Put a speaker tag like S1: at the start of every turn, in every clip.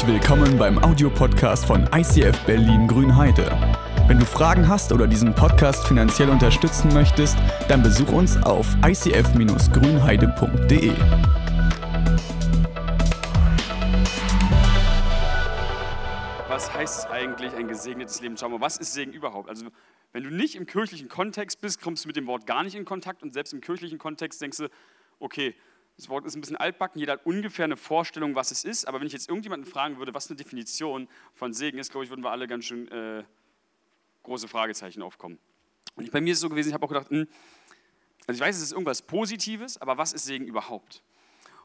S1: Herzlich willkommen beim Audiopodcast von ICF Berlin Grünheide. Wenn du Fragen hast oder diesen Podcast finanziell unterstützen möchtest, dann besuch uns auf icf-grünheide.de.
S2: Was heißt eigentlich ein gesegnetes Leben? Schau mal, was ist Segen überhaupt? Also, wenn du nicht im kirchlichen Kontext bist, kommst du mit dem Wort gar nicht in Kontakt und selbst im kirchlichen Kontext denkst du, okay, das Wort ist ein bisschen altbacken, jeder hat ungefähr eine Vorstellung, was es ist, aber wenn ich jetzt irgendjemanden fragen würde, was eine Definition von Segen ist, glaube ich, würden wir alle ganz schön äh, große Fragezeichen aufkommen. Und bei mir ist es so gewesen, ich habe auch gedacht, mh, hm, also ich weiß, es ist irgendwas Positives, aber was ist Segen überhaupt?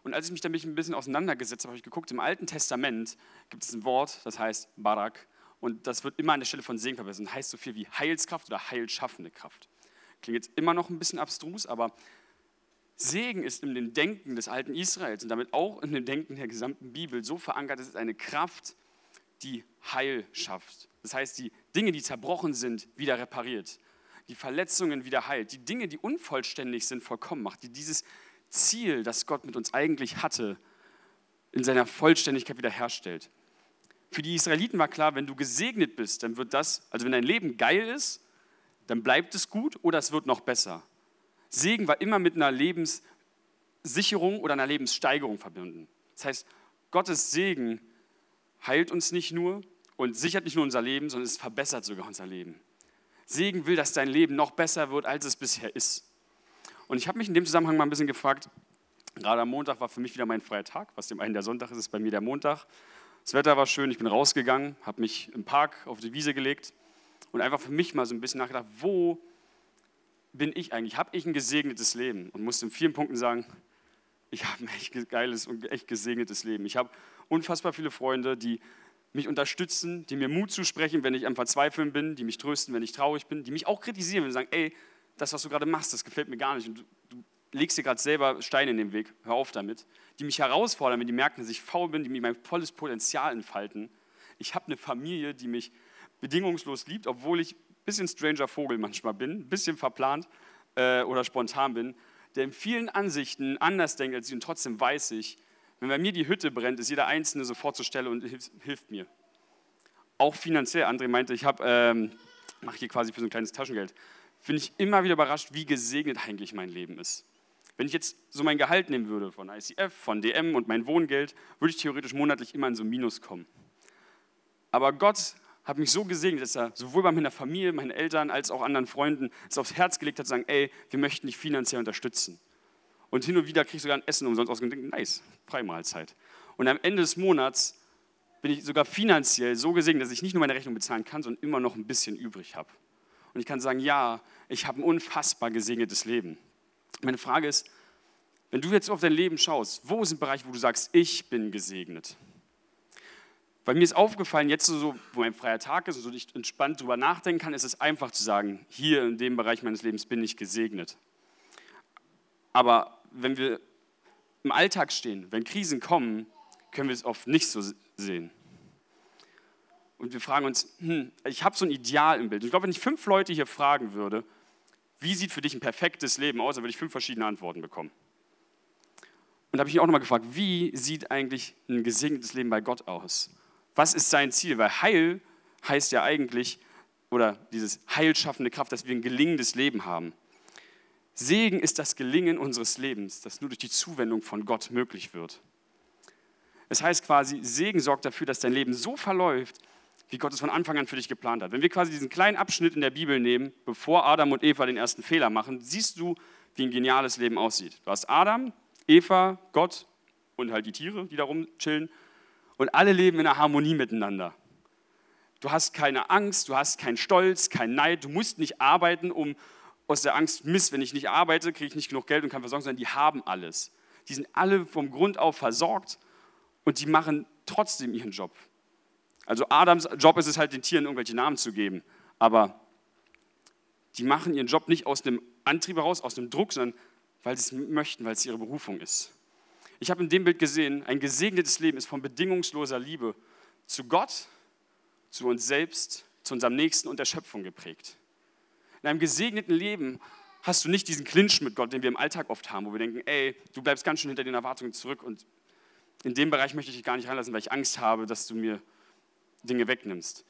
S2: Und als ich mich damit ein bisschen auseinandergesetzt habe, habe ich geguckt, im Alten Testament gibt es ein Wort, das heißt Barak. Und das wird immer an der Stelle von Segen verwendet. Das heißt so viel wie Heilskraft oder heilschaffende Kraft. Klingt jetzt immer noch ein bisschen abstrus, aber Segen ist in dem Denken des alten Israels und damit auch in dem Denken der gesamten Bibel so verankert, es ist eine Kraft, die Heil schafft. Das heißt, die Dinge, die zerbrochen sind, wieder repariert. Die Verletzungen wieder heilt. Die Dinge, die unvollständig sind, vollkommen macht. Die dieses Ziel, das Gott mit uns eigentlich hatte, in seiner Vollständigkeit wiederherstellt. Für die Israeliten war klar, wenn du gesegnet bist, dann wird das, also wenn dein Leben geil ist, dann bleibt es gut oder es wird noch besser. Segen war immer mit einer Lebenssicherung oder einer Lebenssteigerung verbunden. Das heißt, Gottes Segen heilt uns nicht nur und sichert nicht nur unser Leben, sondern es verbessert sogar unser Leben. Segen will, dass dein Leben noch besser wird, als es bisher ist. Und ich habe mich in dem Zusammenhang mal ein bisschen gefragt, gerade am Montag war für mich wieder mein freier Tag, was dem einen der Sonntag ist, ist bei mir der Montag. Das Wetter war schön, ich bin rausgegangen, habe mich im Park auf die Wiese gelegt und einfach für mich mal so ein bisschen nachgedacht, wo bin ich eigentlich? Habe ich ein gesegnetes Leben? Und musste in vielen Punkten sagen, ich habe ein echt geiles und echt gesegnetes Leben. Ich habe unfassbar viele Freunde, die mich unterstützen, die mir Mut zusprechen, wenn ich am Verzweifeln bin, die mich trösten, wenn ich traurig bin, die mich auch kritisieren, wenn sie sagen, ey, das, was du gerade machst, das gefällt mir gar nicht und du, du legst dir gerade selber Steine in den Weg, hör auf damit. Die mich herausfordern, wenn die merken, dass ich faul bin, die mir mein volles Potenzial entfalten. Ich habe eine Familie, die mich bedingungslos liebt, obwohl ich bisschen stranger Vogel manchmal bin, ein bisschen verplant äh, oder spontan bin, der in vielen Ansichten anders denkt als ich und trotzdem weiß ich, wenn bei mir die Hütte brennt, ist jeder Einzelne sofort zur Stelle und hilft, hilft mir. Auch finanziell. André meinte, ich habe, ähm, mache hier quasi für so ein kleines Taschengeld. Finde ich immer wieder überrascht, wie gesegnet eigentlich mein Leben ist. Wenn ich jetzt so mein Gehalt nehmen würde von ICF, von DM und mein Wohngeld, würde ich theoretisch monatlich immer in so ein Minus kommen. Aber Gott hat mich so gesegnet, dass er sowohl bei meiner Familie, meinen Eltern als auch anderen Freunden es aufs Herz gelegt hat, zu sagen, ey, wir möchten dich finanziell unterstützen. Und hin und wieder kriege ich sogar ein Essen umsonst ausgegeben. Nice, Freimahlzeit. Und am Ende des Monats bin ich sogar finanziell so gesegnet, dass ich nicht nur meine Rechnung bezahlen kann, sondern immer noch ein bisschen übrig habe. Und ich kann sagen, ja, ich habe ein unfassbar gesegnetes Leben. Meine Frage ist, wenn du jetzt auf dein Leben schaust, wo sind Bereiche, wo du sagst, ich bin gesegnet? Weil mir ist aufgefallen, jetzt so, wo mein freier Tag ist und so ich entspannt drüber nachdenken kann, ist es einfach zu sagen, hier in dem Bereich meines Lebens bin ich gesegnet. Aber wenn wir im Alltag stehen, wenn Krisen kommen, können wir es oft nicht so sehen. Und wir fragen uns, hm, ich habe so ein Ideal im Bild. ich glaube, wenn ich fünf Leute hier fragen würde, wie sieht für dich ein perfektes Leben aus, dann würde ich fünf verschiedene Antworten bekommen. Und da habe ich mich auch nochmal gefragt, wie sieht eigentlich ein gesegnetes Leben bei Gott aus? Was ist sein Ziel? Weil Heil heißt ja eigentlich, oder dieses heilschaffende Kraft, dass wir ein gelingendes Leben haben. Segen ist das Gelingen unseres Lebens, das nur durch die Zuwendung von Gott möglich wird. Es heißt quasi, Segen sorgt dafür, dass dein Leben so verläuft, wie Gott es von Anfang an für dich geplant hat. Wenn wir quasi diesen kleinen Abschnitt in der Bibel nehmen, bevor Adam und Eva den ersten Fehler machen, siehst du, wie ein geniales Leben aussieht. Du hast Adam, Eva, Gott und halt die Tiere, die da rumchillen und alle leben in einer Harmonie miteinander. Du hast keine Angst, du hast keinen Stolz, keinen Neid, du musst nicht arbeiten, um aus der Angst, Mist, wenn ich nicht arbeite, kriege ich nicht genug Geld und kann versorgen, sondern die haben alles. Die sind alle vom Grund auf versorgt und die machen trotzdem ihren Job. Also Adams Job ist es halt, den Tieren irgendwelche Namen zu geben, aber die machen ihren Job nicht aus dem Antrieb heraus, aus dem Druck, sondern weil sie es möchten, weil es ihre Berufung ist. Ich habe in dem Bild gesehen, ein gesegnetes Leben ist von bedingungsloser Liebe zu Gott, zu uns selbst, zu unserem Nächsten und der Schöpfung geprägt. In einem gesegneten Leben hast du nicht diesen Clinch mit Gott, den wir im Alltag oft haben, wo wir denken, ey, du bleibst ganz schön hinter den Erwartungen zurück und in dem Bereich möchte ich dich gar nicht reinlassen, weil ich Angst habe, dass du mir Dinge wegnimmst.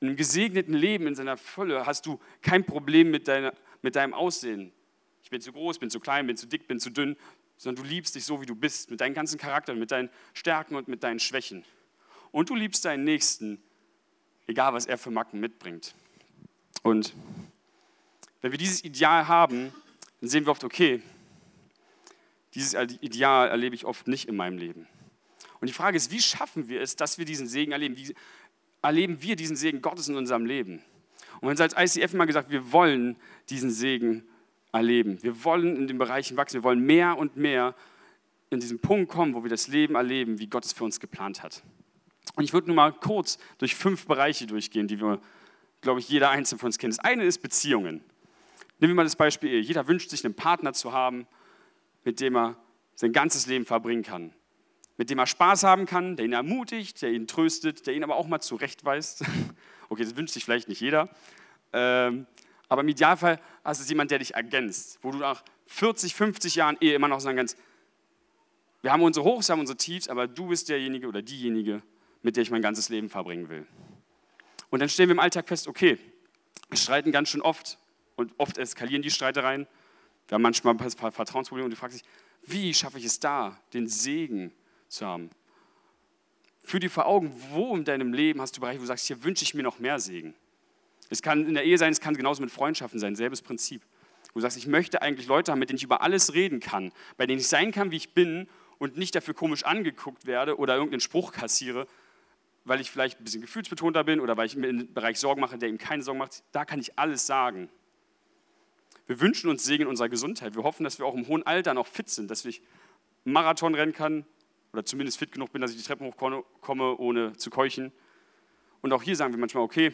S2: In einem gesegneten Leben in seiner Fülle hast du kein Problem mit, deiner, mit deinem Aussehen. Ich bin zu groß, bin zu klein, bin zu dick, bin zu dünn, sondern du liebst dich so, wie du bist, mit deinem ganzen Charakter, mit deinen Stärken und mit deinen Schwächen. Und du liebst deinen Nächsten, egal was er für Macken mitbringt. Und wenn wir dieses Ideal haben, dann sehen wir oft, okay, dieses Ideal erlebe ich oft nicht in meinem Leben. Und die Frage ist, wie schaffen wir es, dass wir diesen Segen erleben? Wie erleben wir diesen Segen Gottes in unserem Leben? Und wenn es als ICF immer gesagt, wir wollen diesen Segen erleben. Wir wollen in den Bereichen wachsen. Wir wollen mehr und mehr in diesen Punkt kommen, wo wir das Leben erleben, wie Gott es für uns geplant hat. Und ich würde nur mal kurz durch fünf Bereiche durchgehen, die wir, glaube ich, jeder einzelne von uns kennt. Das eine ist Beziehungen. Nehmen wir mal das Beispiel Ehe. Jeder wünscht sich einen Partner zu haben, mit dem er sein ganzes Leben verbringen kann. Mit dem er Spaß haben kann, der ihn ermutigt, der ihn tröstet, der ihn aber auch mal zurechtweist. Okay, das wünscht sich vielleicht nicht jeder. Ähm, aber im Idealfall hast du jemanden, der dich ergänzt, wo du nach 40, 50 Jahren Ehe immer noch sagen kannst, wir haben unsere Hochs, wir haben unsere Tiefs, aber du bist derjenige oder diejenige, mit der ich mein ganzes Leben verbringen will. Und dann stellen wir im Alltag fest, okay, wir streiten ganz schön oft und oft eskalieren die Streitereien. Wir haben manchmal ein paar Vertrauensprobleme und du fragst dich, wie schaffe ich es da, den Segen zu haben? Führ dir vor Augen, wo in deinem Leben hast du Bereiche, wo du sagst, hier wünsche ich mir noch mehr Segen. Es kann in der Ehe sein, es kann genauso mit Freundschaften sein, selbes Prinzip. Wo du sagst, ich möchte eigentlich Leute haben, mit denen ich über alles reden kann, bei denen ich sein kann, wie ich bin und nicht dafür komisch angeguckt werde oder irgendeinen Spruch kassiere, weil ich vielleicht ein bisschen gefühlsbetonter bin oder weil ich mir im Bereich Sorgen mache, der ihm keine Sorgen macht. Da kann ich alles sagen. Wir wünschen uns Segen in unserer Gesundheit. Wir hoffen, dass wir auch im hohen Alter noch fit sind, dass ich Marathon rennen kann oder zumindest fit genug bin, dass ich die Treppen hochkomme, ohne zu keuchen. Und auch hier sagen wir manchmal, okay,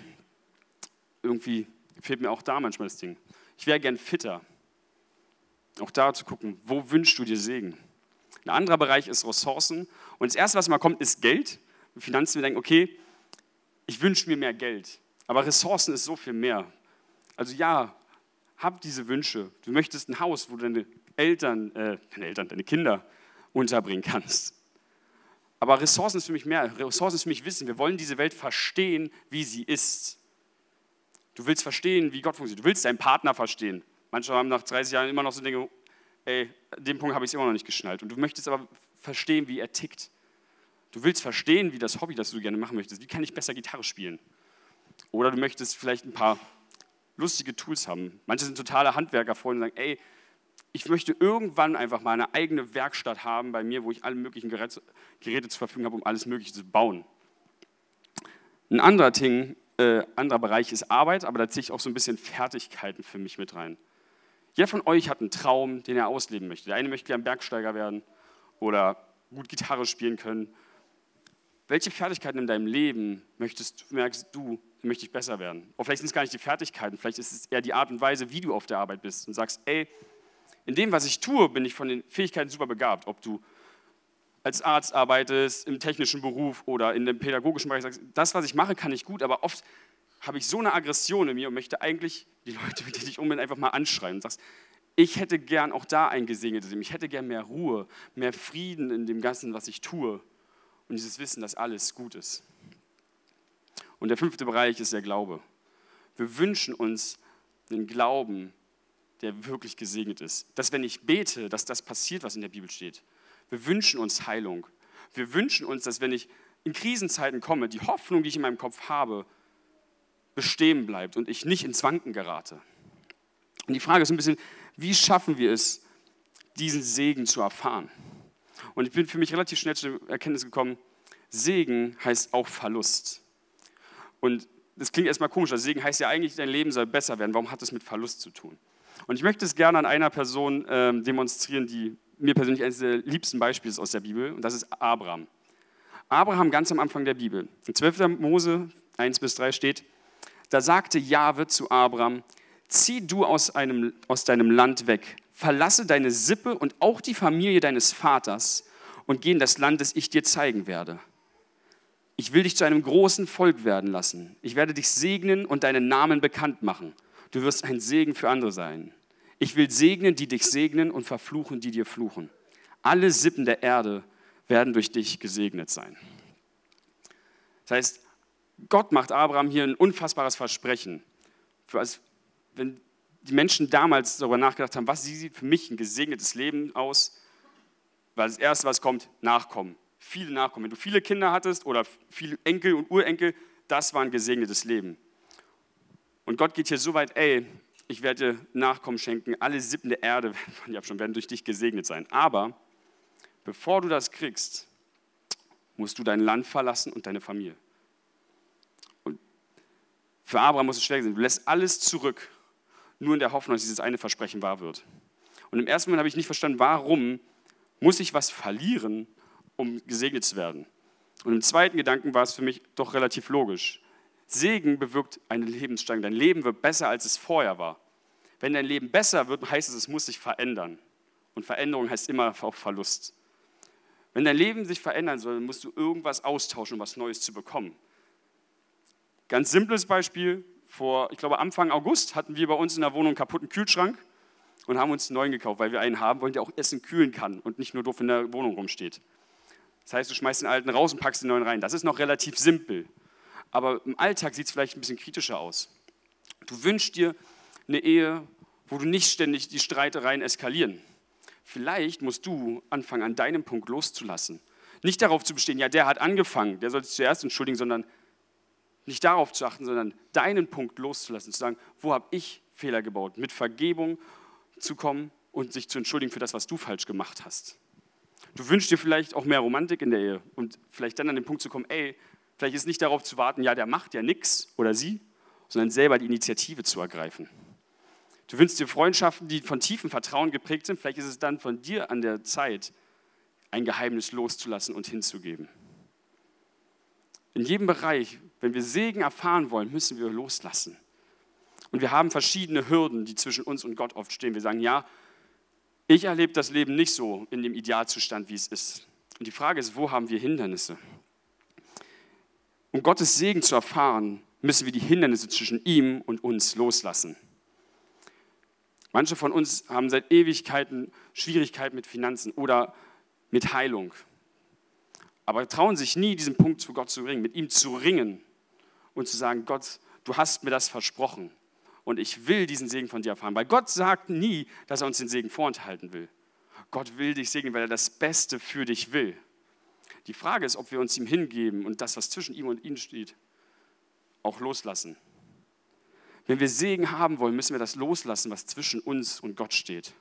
S2: irgendwie fehlt mir auch da manchmal das Ding. Ich wäre gern fitter. Auch da zu gucken, wo wünschst du dir Segen? Ein anderer Bereich ist Ressourcen. Und das Erste, was mal kommt, ist Geld. Finanzen, wir denken, okay, ich wünsche mir mehr Geld. Aber Ressourcen ist so viel mehr. Also ja, hab diese Wünsche. Du möchtest ein Haus, wo du deine Eltern, äh, deine Eltern, deine Kinder unterbringen kannst. Aber Ressourcen ist für mich mehr. Ressourcen ist für mich Wissen. Wir wollen diese Welt verstehen, wie sie ist. Du willst verstehen, wie Gott funktioniert. Du willst deinen Partner verstehen. Manche haben nach 30 Jahren immer noch so Dinge, ey, an dem Punkt habe ich es immer noch nicht geschnallt. Und du möchtest aber verstehen, wie er tickt. Du willst verstehen, wie das Hobby, das du gerne machen möchtest, wie kann ich besser Gitarre spielen? Oder du möchtest vielleicht ein paar lustige Tools haben. Manche sind totale Handwerkerfreunde und sagen, ey, ich möchte irgendwann einfach mal eine eigene Werkstatt haben bei mir, wo ich alle möglichen Geräte, Geräte zur Verfügung habe, um alles Mögliche zu bauen. Ein anderer Ding, äh, anderer Bereich ist Arbeit, aber da ziehe ich auch so ein bisschen Fertigkeiten für mich mit rein. Jeder von euch hat einen Traum, den er ausleben möchte. Der eine möchte gerne Bergsteiger werden oder gut Gitarre spielen können welche Fertigkeiten in deinem Leben möchtest, merkst du, möchte ich besser werden? Oder vielleicht sind es gar nicht die Fertigkeiten, vielleicht ist es eher die Art und Weise, wie du auf der Arbeit bist und sagst, ey, in dem, was ich tue, bin ich von den Fähigkeiten super begabt. Ob du als Arzt arbeitest, im technischen Beruf oder in dem pädagogischen Bereich sagst, das, was ich mache, kann ich gut, aber oft habe ich so eine Aggression in mir und möchte eigentlich die Leute, mit denen ich um bin, einfach mal anschreien und sagst, ich hätte gern auch da ein gesegnetes Leben. Ich hätte gern mehr Ruhe, mehr Frieden in dem Ganzen, was ich tue und dieses Wissen, dass alles gut ist. Und der fünfte Bereich ist der Glaube. Wir wünschen uns einen Glauben, der wirklich gesegnet ist. Dass wenn ich bete, dass das passiert, was in der Bibel steht. Wir wünschen uns Heilung. Wir wünschen uns, dass wenn ich in Krisenzeiten komme, die Hoffnung, die ich in meinem Kopf habe, bestehen bleibt und ich nicht ins Wanken gerate. Und die Frage ist ein bisschen, wie schaffen wir es, diesen Segen zu erfahren? Und ich bin für mich relativ schnell zu der Erkenntnis gekommen, Segen heißt auch Verlust. Und das klingt erstmal komisch, also Segen heißt ja eigentlich, dein Leben soll besser werden. Warum hat das mit Verlust zu tun? Und ich möchte es gerne an einer Person ähm, demonstrieren, die mir persönlich eines der liebsten Beispiele aus der Bibel, und das ist Abraham. Abraham ganz am Anfang der Bibel. In 12. Mose 1 bis 3 steht, da sagte Jahwe zu Abraham, zieh du aus, einem, aus deinem Land weg, verlasse deine Sippe und auch die Familie deines Vaters und geh in das Land, das ich dir zeigen werde. Ich will dich zu einem großen Volk werden lassen. Ich werde dich segnen und deinen Namen bekannt machen. Du wirst ein Segen für andere sein. Ich will segnen, die dich segnen und verfluchen, die dir fluchen. Alle Sippen der Erde werden durch dich gesegnet sein. Das heißt, Gott macht Abraham hier ein unfassbares Versprechen. Als, wenn die Menschen damals darüber nachgedacht haben, was sieht für mich ein gesegnetes Leben aus, weil das Erste, was kommt, Nachkommen. Viele Nachkommen. Wenn du viele Kinder hattest oder viele Enkel und Urenkel, das war ein gesegnetes Leben. Und Gott geht hier so weit, ey, ich werde Nachkommen schenken, alle Sippen der Erde werden durch dich gesegnet sein. Aber bevor du das kriegst, musst du dein Land verlassen und deine Familie. Und für Abraham muss es schwer sein. Du lässt alles zurück, nur in der Hoffnung, dass dieses eine Versprechen wahr wird. Und im ersten Moment habe ich nicht verstanden, warum muss ich was verlieren, um gesegnet zu werden. Und im zweiten Gedanken war es für mich doch relativ logisch. Segen bewirkt eine Lebenssteigerung. Dein Leben wird besser, als es vorher war. Wenn dein Leben besser wird, heißt es, es muss sich verändern. Und Veränderung heißt immer auch Verlust. Wenn dein Leben sich verändern soll, musst du irgendwas austauschen, um was Neues zu bekommen. Ganz simples Beispiel. Vor, ich glaube, Anfang August hatten wir bei uns in der Wohnung einen kaputten Kühlschrank und haben uns einen neuen gekauft, weil wir einen haben wollen, der auch Essen kühlen kann und nicht nur doof in der Wohnung rumsteht. Das heißt, du schmeißt den alten raus und packst den neuen rein. Das ist noch relativ simpel. Aber im Alltag sieht es vielleicht ein bisschen kritischer aus. Du wünschst dir eine Ehe, wo du nicht ständig die Streitereien eskalieren. Vielleicht musst du anfangen, an deinem Punkt loszulassen. Nicht darauf zu bestehen, ja, der hat angefangen, der soll sich zuerst entschuldigen, sondern nicht darauf zu achten, sondern deinen Punkt loszulassen, zu sagen, wo habe ich Fehler gebaut, mit Vergebung zu kommen und sich zu entschuldigen für das, was du falsch gemacht hast. Du wünschst dir vielleicht auch mehr Romantik in der Ehe und vielleicht dann an den Punkt zu kommen, ey, vielleicht ist nicht darauf zu warten, ja, der macht ja nichts oder sie, sondern selber die Initiative zu ergreifen. Du wünschst dir Freundschaften, die von tiefem Vertrauen geprägt sind. Vielleicht ist es dann von dir an der Zeit, ein Geheimnis loszulassen und hinzugeben. In jedem Bereich, wenn wir Segen erfahren wollen, müssen wir loslassen. Und wir haben verschiedene Hürden, die zwischen uns und Gott oft stehen. Wir sagen, ja, ich erlebe das Leben nicht so in dem Idealzustand, wie es ist. Und die Frage ist, wo haben wir Hindernisse? Um Gottes Segen zu erfahren, müssen wir die Hindernisse zwischen ihm und uns loslassen. Manche von uns haben seit Ewigkeiten Schwierigkeiten mit Finanzen oder mit Heilung, aber trauen sich nie, diesen Punkt zu Gott zu ringen, mit ihm zu ringen und zu sagen, Gott, du hast mir das versprochen und ich will diesen Segen von dir erfahren. Weil Gott sagt nie, dass er uns den Segen vorenthalten will. Gott will dich segnen, weil er das Beste für dich will. Die Frage ist, ob wir uns ihm hingeben und das, was zwischen ihm und ihm steht, auch loslassen. Wenn wir Segen haben wollen, müssen wir das loslassen, was zwischen uns und Gott steht.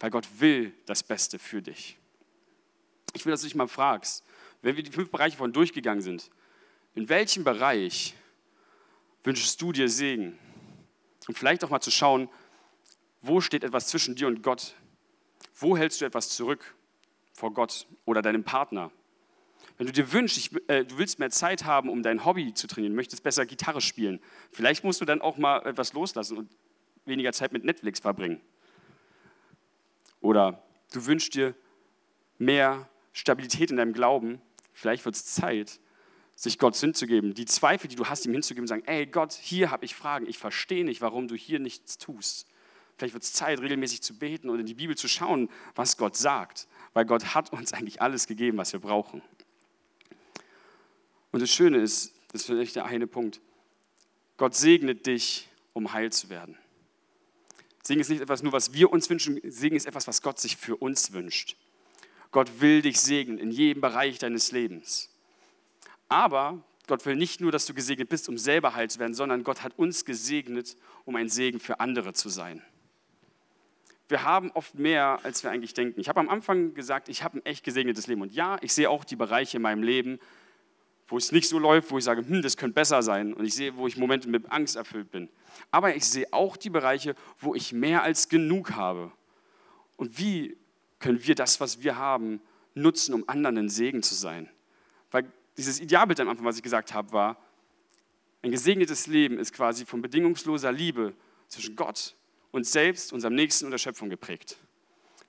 S2: Weil Gott will das Beste für dich. Ich will, dass du dich mal fragst, wenn wir die fünf Bereiche von durchgegangen sind, in welchem Bereich wünschst du dir Segen? Und vielleicht auch mal zu schauen, wo steht etwas zwischen dir und Gott? Wo hältst du etwas zurück vor Gott oder deinem Partner? Wenn du dir wünschst, ich, äh, du willst mehr Zeit haben, um dein Hobby zu trainieren, möchtest besser Gitarre spielen, vielleicht musst du dann auch mal etwas loslassen und weniger Zeit mit Netflix verbringen. Oder du wünschst dir mehr Stabilität in deinem Glauben, vielleicht wird es Zeit, sich Gott hinzugeben, die Zweifel, die du hast, ihm hinzugeben, sagen, ey Gott, hier habe ich Fragen, ich verstehe nicht, warum du hier nichts tust. Vielleicht wird es Zeit, regelmäßig zu beten und in die Bibel zu schauen, was Gott sagt, weil Gott hat uns eigentlich alles gegeben, was wir brauchen. Und das Schöne ist, das ist vielleicht der eine Punkt, Gott segnet dich, um heil zu werden. Segen ist nicht etwas nur, was wir uns wünschen, Segen ist etwas, was Gott sich für uns wünscht. Gott will dich segnen in jedem Bereich deines Lebens. Aber Gott will nicht nur, dass du gesegnet bist, um selber heil zu werden, sondern Gott hat uns gesegnet, um ein Segen für andere zu sein. Wir haben oft mehr, als wir eigentlich denken. Ich habe am Anfang gesagt, ich habe ein echt gesegnetes Leben. Und ja, ich sehe auch die Bereiche in meinem Leben, wo es nicht so läuft, wo ich sage, hm, das könnte besser sein. Und ich sehe, wo ich Momente mit Angst erfüllt bin. Aber ich sehe auch die Bereiche, wo ich mehr als genug habe. Und wie können wir das, was wir haben, nutzen, um anderen ein Segen zu sein? Weil dieses Idealbild am Anfang, was ich gesagt habe, war, ein gesegnetes Leben ist quasi von bedingungsloser Liebe zwischen Gott, uns selbst, unserem Nächsten und der Schöpfung geprägt.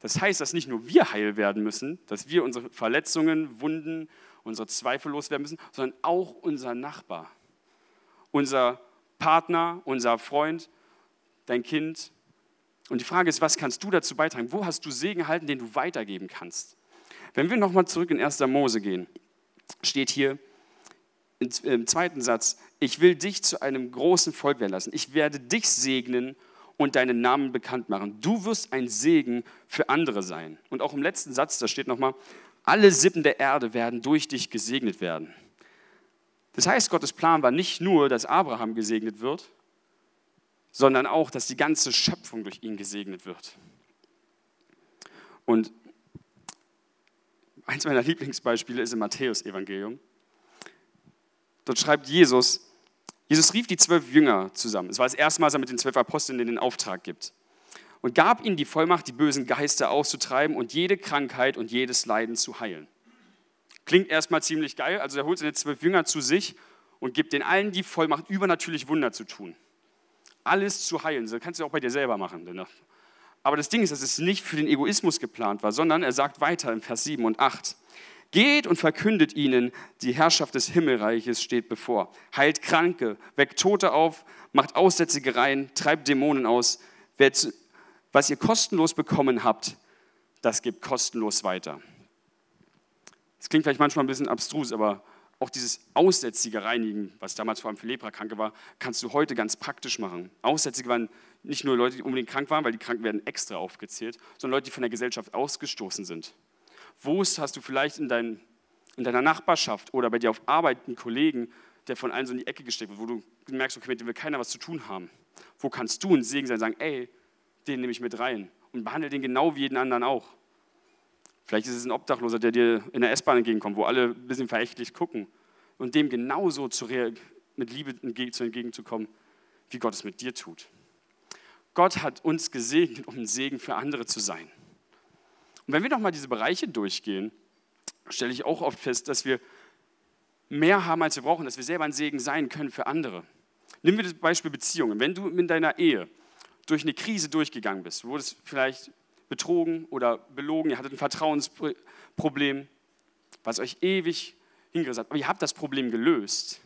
S2: Das heißt, dass nicht nur wir heil werden müssen, dass wir unsere Verletzungen, Wunden, unsere Zweifel loswerden müssen, sondern auch unser Nachbar, unser Partner, unser Freund, dein Kind. Und die Frage ist, was kannst du dazu beitragen? Wo hast du Segen erhalten, den du weitergeben kannst? Wenn wir nochmal zurück in 1. Mose gehen, steht hier im zweiten Satz, ich will dich zu einem großen Volk werden lassen. Ich werde dich segnen und deinen Namen bekannt machen. Du wirst ein Segen für andere sein. Und auch im letzten Satz, da steht nochmal, alle Sippen der Erde werden durch dich gesegnet werden. Das heißt, Gottes Plan war nicht nur, dass Abraham gesegnet wird, sondern auch, dass die ganze Schöpfung durch ihn gesegnet wird. Und eins meiner Lieblingsbeispiele ist im Matthäus-Evangelium. Dort schreibt Jesus, Jesus rief die zwölf Jünger zusammen. Es war das erste Mal, dass er mit den zwölf Aposteln den Auftrag gibt. Und gab ihnen die Vollmacht, die bösen Geister auszutreiben und jede Krankheit und jedes Leiden zu heilen. Klingt erstmal ziemlich geil. Also er holt seine zwölf Jünger zu sich und gibt den allen die Vollmacht, übernatürlich Wunder zu tun. Alles zu heilen. Das kannst du auch bei dir selber machen. Aber das Ding ist, dass es nicht für den Egoismus geplant war, sondern er sagt weiter im Vers 7 und 8. Geht und verkündet ihnen, die Herrschaft des Himmelreiches steht bevor. Heilt Kranke, weckt Tote auf, macht Aussätzige rein, treibt Dämonen aus. Was ihr kostenlos bekommen habt, das gibt kostenlos weiter. Das klingt vielleicht manchmal ein bisschen abstrus, aber auch dieses Aussätzige reinigen, was damals vor allem für Leprakranke war, kannst du heute ganz praktisch machen. Aussätzige waren nicht nur Leute, die unbedingt krank waren, weil die Kranken werden extra aufgezählt, sondern Leute, die von der Gesellschaft ausgestoßen sind. Wo hast du vielleicht in, dein, in deiner Nachbarschaft oder bei dir auf Arbeit einen Kollegen, der von allen so in die Ecke gesteckt wird, wo du merkst, okay, mit dem will keiner was zu tun haben. Wo kannst du ein Segen sein und sagen, ey, den nehme ich mit rein und behandle den genau wie jeden anderen auch. Vielleicht ist es ein Obdachloser, der dir in der S-Bahn entgegenkommt, wo alle ein bisschen verächtlich gucken. Und dem genauso zu mit Liebe entgegenzukommen, wie Gott es mit dir tut. Gott hat uns gesegnet, um ein Segen für andere zu sein. Und wenn wir nochmal diese Bereiche durchgehen, stelle ich auch oft fest, dass wir mehr haben, als wir brauchen, dass wir selber ein Segen sein können für andere. Nehmen wir das Beispiel Beziehungen. Wenn du in deiner Ehe durch eine Krise durchgegangen bist, du wurdest vielleicht betrogen oder belogen, ihr hattet ein Vertrauensproblem, was euch ewig hingerissen hat, aber ihr habt das Problem gelöst,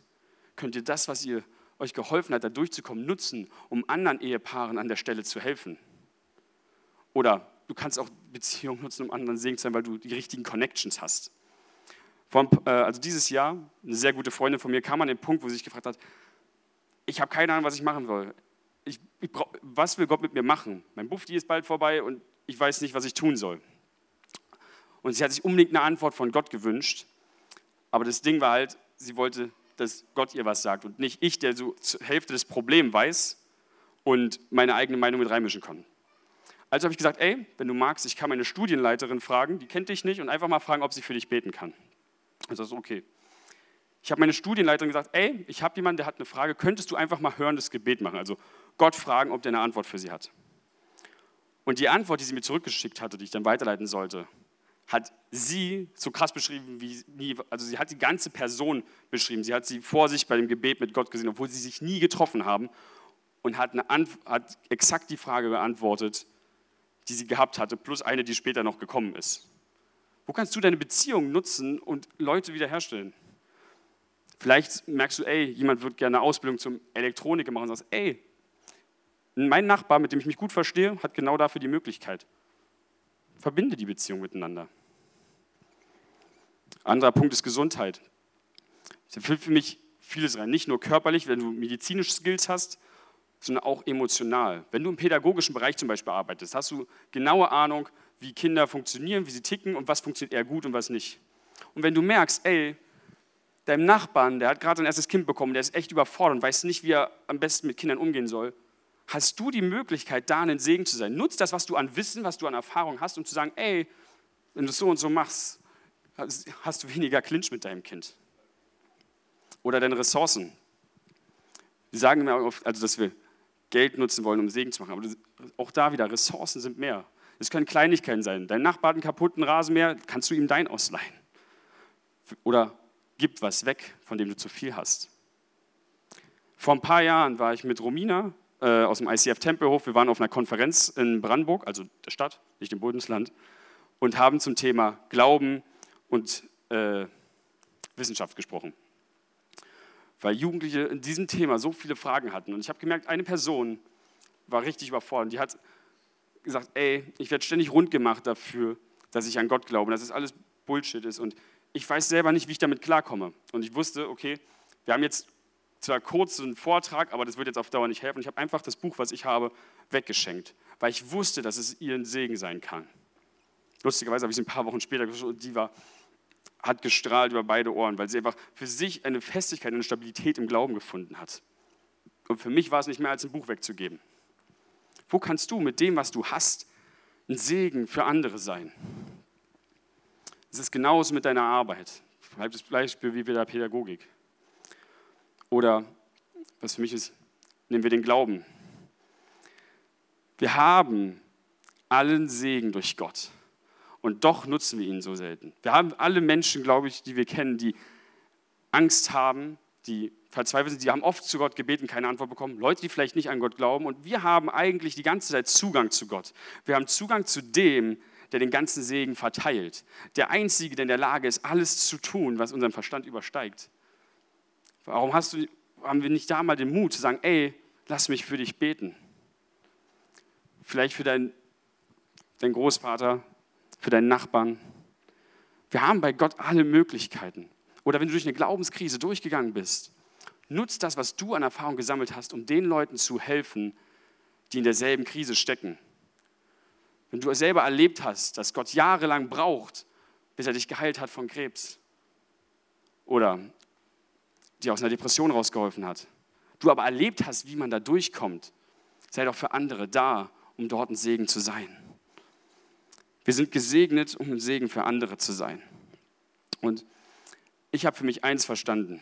S2: könnt ihr das, was ihr euch geholfen hat, da durchzukommen, nutzen, um anderen Ehepaaren an der Stelle zu helfen. Oder du kannst auch Beziehungen nutzen, um anderen Segen zu sein, weil du die richtigen Connections hast. Von, äh, also dieses Jahr, eine sehr gute Freundin von mir kam an den Punkt, wo sie sich gefragt hat, ich habe keine Ahnung, was ich machen soll. Ich, ich brauch, was will Gott mit mir machen? Mein Bufti ist bald vorbei und ich weiß nicht, was ich tun soll. Und sie hat sich unbedingt eine Antwort von Gott gewünscht. Aber das Ding war halt, sie wollte, dass Gott ihr was sagt und nicht ich, der so zur Hälfte des Problems weiß und meine eigene Meinung mit reinmischen kann. Also habe ich gesagt, ey, wenn du magst, ich kann meine Studienleiterin fragen, die kennt dich nicht, und einfach mal fragen, ob sie für dich beten kann. Und das ist okay. Ich habe meine Studienleiterin gesagt, ey, ich habe jemanden, der hat eine Frage, könntest du einfach mal hörendes Gebet machen? Also Gott fragen, ob der eine Antwort für sie hat. Und die Antwort, die sie mir zurückgeschickt hatte, die ich dann weiterleiten sollte, hat sie so krass beschrieben wie nie. Also sie hat die ganze Person beschrieben. Sie hat sie vor sich bei dem Gebet mit Gott gesehen, obwohl sie sich nie getroffen haben und hat, hat exakt die Frage beantwortet, die sie gehabt hatte, plus eine, die später noch gekommen ist. Wo kannst du deine Beziehung nutzen und Leute wiederherstellen? Vielleicht merkst du, ey, jemand wird gerne eine Ausbildung zum Elektroniker machen und sagst, ey, mein Nachbar, mit dem ich mich gut verstehe, hat genau dafür die Möglichkeit. Verbinde die Beziehung miteinander. Anderer Punkt ist Gesundheit. Da fällt für mich vieles rein. Nicht nur körperlich, wenn du medizinische Skills hast, sondern auch emotional. Wenn du im pädagogischen Bereich zum Beispiel arbeitest, hast du genaue Ahnung, wie Kinder funktionieren, wie sie ticken und was funktioniert eher gut und was nicht. Und wenn du merkst, ey, deinem Nachbarn, der hat gerade ein erstes Kind bekommen, der ist echt überfordert und weiß nicht, wie er am besten mit Kindern umgehen soll, hast du die Möglichkeit, da ein Segen zu sein. Nutz das, was du an Wissen, was du an Erfahrung hast, um zu sagen, ey, wenn du es so und so machst, hast du weniger Clinch mit deinem Kind. Oder deine Ressourcen. Wir sagen immer oft, also dass wir Geld nutzen wollen, um Segen zu machen. Aber auch da wieder, Ressourcen sind mehr. Es können Kleinigkeiten sein. Dein Nachbar hat einen kaputten Rasenmäher, kannst du ihm dein ausleihen. Oder gib was weg, von dem du zu viel hast. Vor ein paar Jahren war ich mit Romina äh, aus dem ICF Tempelhof. Wir waren auf einer Konferenz in Brandenburg, also der Stadt, nicht im Bundesland, und haben zum Thema Glauben und äh, Wissenschaft gesprochen. Weil Jugendliche in diesem Thema so viele Fragen hatten. Und ich habe gemerkt, eine Person war richtig überfordert. Die hat gesagt, ey, ich werde ständig rund gemacht dafür, dass ich an Gott glaube. Das ist alles Bullshit ist. Und ich weiß selber nicht, wie ich damit klarkomme. Und ich wusste, okay, wir haben jetzt zwar kurz einen Vortrag, aber das wird jetzt auf Dauer nicht helfen. Ich habe einfach das Buch, was ich habe, weggeschenkt, weil ich wusste, dass es ihren Segen sein kann. Lustigerweise habe ich es ein paar Wochen später geschaut und die war, hat gestrahlt über beide Ohren, weil sie einfach für sich eine Festigkeit, eine Stabilität im Glauben gefunden hat. Und für mich war es nicht mehr als ein Buch wegzugeben. Wo kannst du mit dem, was du hast, ein Segen für andere sein? Es ist genauso mit deiner Arbeit. Bleibt das Beispiel wie bei der Pädagogik. Oder, was für mich ist, nehmen wir den Glauben. Wir haben allen Segen durch Gott. Und doch nutzen wir ihn so selten. Wir haben alle Menschen, glaube ich, die wir kennen, die Angst haben, die verzweifelt sind, die haben oft zu Gott gebeten, keine Antwort bekommen. Leute, die vielleicht nicht an Gott glauben. Und wir haben eigentlich die ganze Zeit Zugang zu Gott. Wir haben Zugang zu dem, der den ganzen Segen verteilt. Der Einzige, der in der Lage ist, alles zu tun, was unseren Verstand übersteigt. Warum hast du, haben wir nicht da mal den Mut zu sagen, ey, lass mich für dich beten? Vielleicht für deinen, deinen Großvater, für deinen Nachbarn. Wir haben bei Gott alle Möglichkeiten. Oder wenn du durch eine Glaubenskrise durchgegangen bist, nutz das, was du an Erfahrung gesammelt hast, um den Leuten zu helfen, die in derselben Krise stecken. Wenn du selber erlebt hast, dass Gott jahrelang braucht, bis er dich geheilt hat von Krebs oder dir aus einer Depression rausgeholfen hat, du aber erlebt hast, wie man da durchkommt, sei doch für andere da, um dort ein Segen zu sein. Wir sind gesegnet, um ein Segen für andere zu sein. Und ich habe für mich eins verstanden.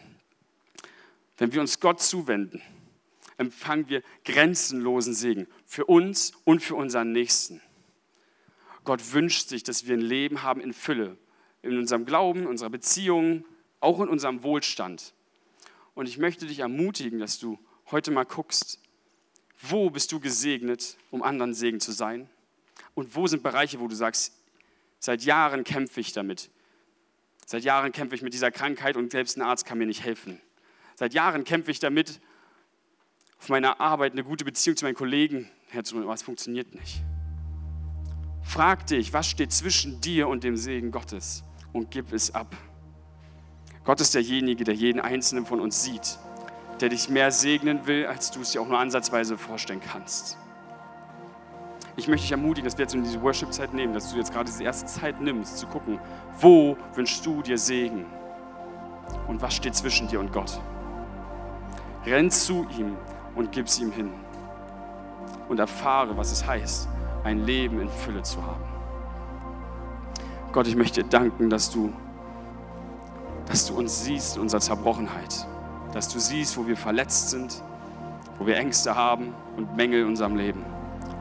S2: Wenn wir uns Gott zuwenden, empfangen wir grenzenlosen Segen für uns und für unseren Nächsten. Gott wünscht sich, dass wir ein Leben haben in Fülle, in unserem Glauben, unserer Beziehung, auch in unserem Wohlstand. Und ich möchte dich ermutigen, dass du heute mal guckst, wo bist du gesegnet, um anderen Segen zu sein? Und wo sind Bereiche, wo du sagst, seit Jahren kämpfe ich damit. Seit Jahren kämpfe ich mit dieser Krankheit und selbst ein Arzt kann mir nicht helfen. Seit Jahren kämpfe ich damit, auf meiner Arbeit eine gute Beziehung zu meinen Kollegen herzustellen, aber es funktioniert nicht. Frag dich, was steht zwischen dir und dem Segen Gottes und gib es ab. Gott ist derjenige, der jeden einzelnen von uns sieht, der dich mehr segnen will, als du es dir auch nur ansatzweise vorstellen kannst. Ich möchte dich ermutigen, dass wir jetzt in diese Worship-Zeit nehmen, dass du jetzt gerade diese erste Zeit nimmst, zu gucken, wo wünschst du dir Segen und was steht zwischen dir und Gott. Renn zu ihm und gib es ihm hin. Und erfahre, was es heißt, ein Leben in Fülle zu haben. Gott, ich möchte dir danken, dass du, dass du uns siehst in unserer Zerbrochenheit. Dass du siehst, wo wir verletzt sind, wo wir Ängste haben und Mängel in unserem Leben.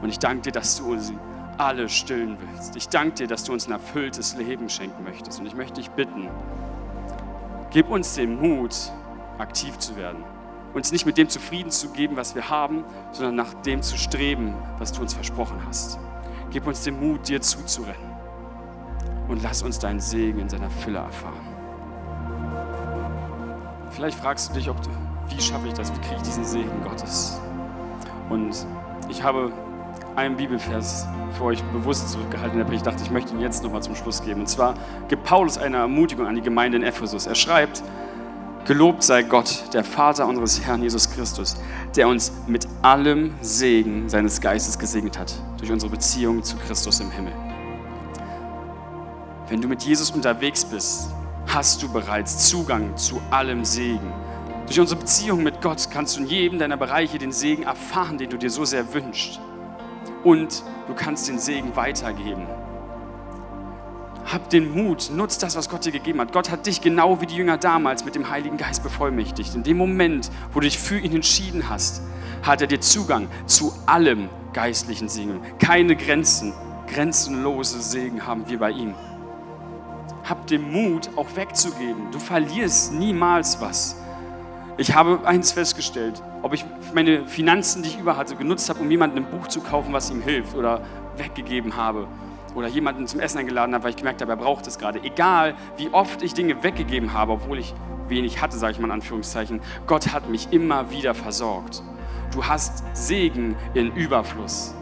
S2: Und ich danke dir, dass du sie alle stillen willst. Ich danke dir, dass du uns ein erfülltes Leben schenken möchtest. Und ich möchte dich bitten, gib uns den Mut, aktiv zu werden uns nicht mit dem zufrieden zu geben, was wir haben, sondern nach dem zu streben, was du uns versprochen hast. Gib uns den Mut, dir zuzurennen. Und lass uns deinen Segen in seiner Fülle erfahren. Vielleicht fragst du dich, ob wie schaffe ich das, wie kriege ich diesen Segen Gottes? Und ich habe einen Bibelvers für euch bewusst zurückgehalten, aber ich dachte, ich möchte ihn jetzt nochmal zum Schluss geben. Und zwar gibt Paulus eine Ermutigung an die Gemeinde in Ephesus. Er schreibt, Gelobt sei Gott, der Vater unseres Herrn Jesus Christus, der uns mit allem Segen seines Geistes gesegnet hat, durch unsere Beziehung zu Christus im Himmel. Wenn du mit Jesus unterwegs bist, hast du bereits Zugang zu allem Segen. Durch unsere Beziehung mit Gott kannst du in jedem deiner Bereiche den Segen erfahren, den du dir so sehr wünschst. Und du kannst den Segen weitergeben. Hab den Mut, nutz das, was Gott dir gegeben hat. Gott hat dich genau wie die Jünger damals mit dem Heiligen Geist bevollmächtigt. In dem Moment, wo du dich für ihn entschieden hast, hat er dir Zugang zu allem geistlichen Segen. Keine Grenzen, grenzenlose Segen haben wir bei ihm. Hab den Mut, auch wegzugeben. Du verlierst niemals was. Ich habe eins festgestellt, ob ich meine Finanzen, die ich über hatte, genutzt habe, um jemandem ein Buch zu kaufen, was ihm hilft oder weggegeben habe oder jemanden zum Essen eingeladen habe, weil ich gemerkt habe, er braucht es gerade. Egal, wie oft ich Dinge weggegeben habe, obwohl ich wenig hatte, sage ich mal in Anführungszeichen, Gott hat mich immer wieder versorgt. Du hast Segen in Überfluss.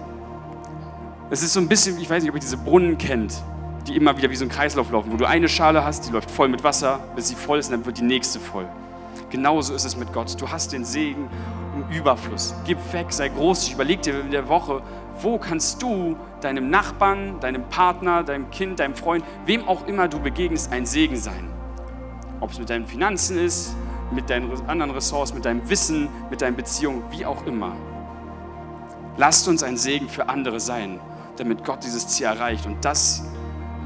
S2: Es ist so ein bisschen, ich weiß nicht, ob ihr diese Brunnen kennt. Die immer wieder wie so ein Kreislauf laufen, wo du eine Schale hast, die läuft voll mit Wasser, bis sie voll ist, und dann wird die nächste voll. Genauso ist es mit Gott. Du hast den Segen im Überfluss. Gib weg, sei großzügig. Überleg dir in der Woche, wo kannst du deinem Nachbarn, deinem Partner, deinem Kind, deinem Freund, wem auch immer du begegnest, ein Segen sein. Ob es mit deinen Finanzen ist, mit deinen anderen Ressorts, mit deinem Wissen, mit deinen Beziehungen, wie auch immer. Lasst uns ein Segen für andere sein, damit Gott dieses Ziel erreicht und das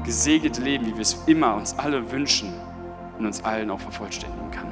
S2: gesegnete Leben, wie wir es immer uns alle wünschen und uns allen auch vervollständigen kann.